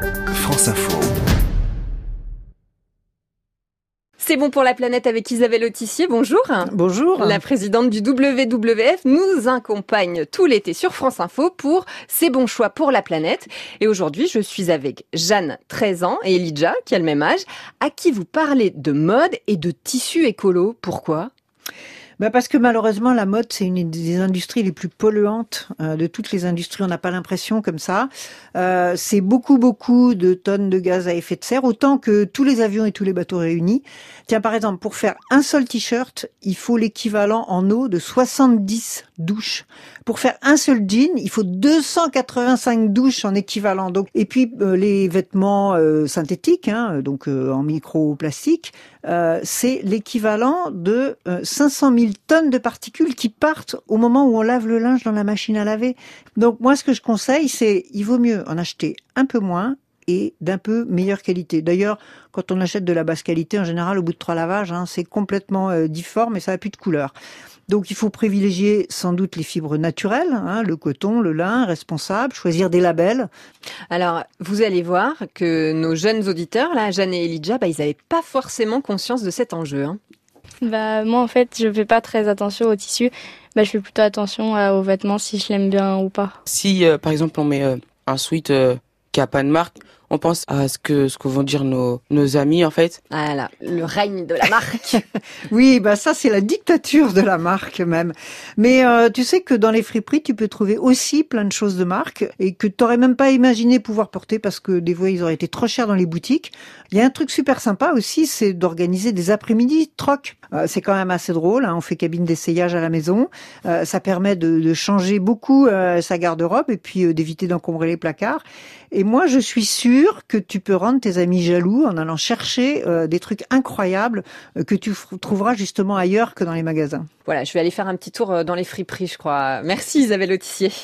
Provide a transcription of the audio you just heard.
France Info. C'est bon pour la planète avec Isabelle Autissier. Bonjour. Bonjour. La présidente du WWF nous accompagne tout l'été sur France Info pour ses bons choix pour la planète. Et aujourd'hui, je suis avec Jeanne, 13 ans, et Elijah, qui a le même âge, à qui vous parlez de mode et de tissu écolo? Pourquoi? Bah parce que malheureusement la mode c'est une des industries les plus polluantes euh, de toutes les industries. On n'a pas l'impression comme ça. Euh, c'est beaucoup beaucoup de tonnes de gaz à effet de serre, autant que tous les avions et tous les bateaux réunis. Tiens par exemple pour faire un seul t-shirt, il faut l'équivalent en eau de 70 douches. Pour faire un seul jean, il faut 285 douches en équivalent. Donc et puis euh, les vêtements euh, synthétiques, hein, donc euh, en microplastique, c'est l'équivalent de 500 000 tonnes de particules qui partent au moment où on lave le linge dans la machine à laver. Donc moi, ce que je conseille, c'est il vaut mieux en acheter un peu moins et d'un peu meilleure qualité. D'ailleurs, quand on achète de la basse qualité, en général, au bout de trois lavages, hein, c'est complètement euh, difforme et ça n'a plus de couleur. Donc il faut privilégier sans doute les fibres naturelles, hein, le coton, le lin, responsable, choisir des labels. Alors vous allez voir que nos jeunes auditeurs, là, Jeanne et Elijah, bah, ils n'avaient pas forcément conscience de cet enjeu. Hein. Bah moi en fait je fais pas très attention au tissu, bah je fais plutôt attention aux vêtements si je l'aime bien ou pas. Si euh, par exemple on met euh, un sweat euh, qui a pas de marque, on pense à ce que ce que vont dire nos nos amis en fait. Voilà, le règne de la marque. oui, bah ça c'est la dictature de la marque même. Mais euh, tu sais que dans les friperies, tu peux trouver aussi plein de choses de marque et que tu n'aurais même pas imaginé pouvoir porter parce que des fois ils auraient été trop chers dans les boutiques. Il y a un truc super sympa aussi, c'est d'organiser des après-midi troc. Euh, c'est quand même assez drôle. Hein, on fait cabine d'essayage à la maison. Euh, ça permet de, de changer beaucoup euh, sa garde-robe et puis euh, d'éviter d'encombrer les placards. Et moi, je suis sûre que tu peux rendre tes amis jaloux en allant chercher euh, des trucs incroyables euh, que tu trouveras justement ailleurs que dans les magasins. Voilà, je vais aller faire un petit tour dans les friperies, je crois. Merci Isabelle Autissier.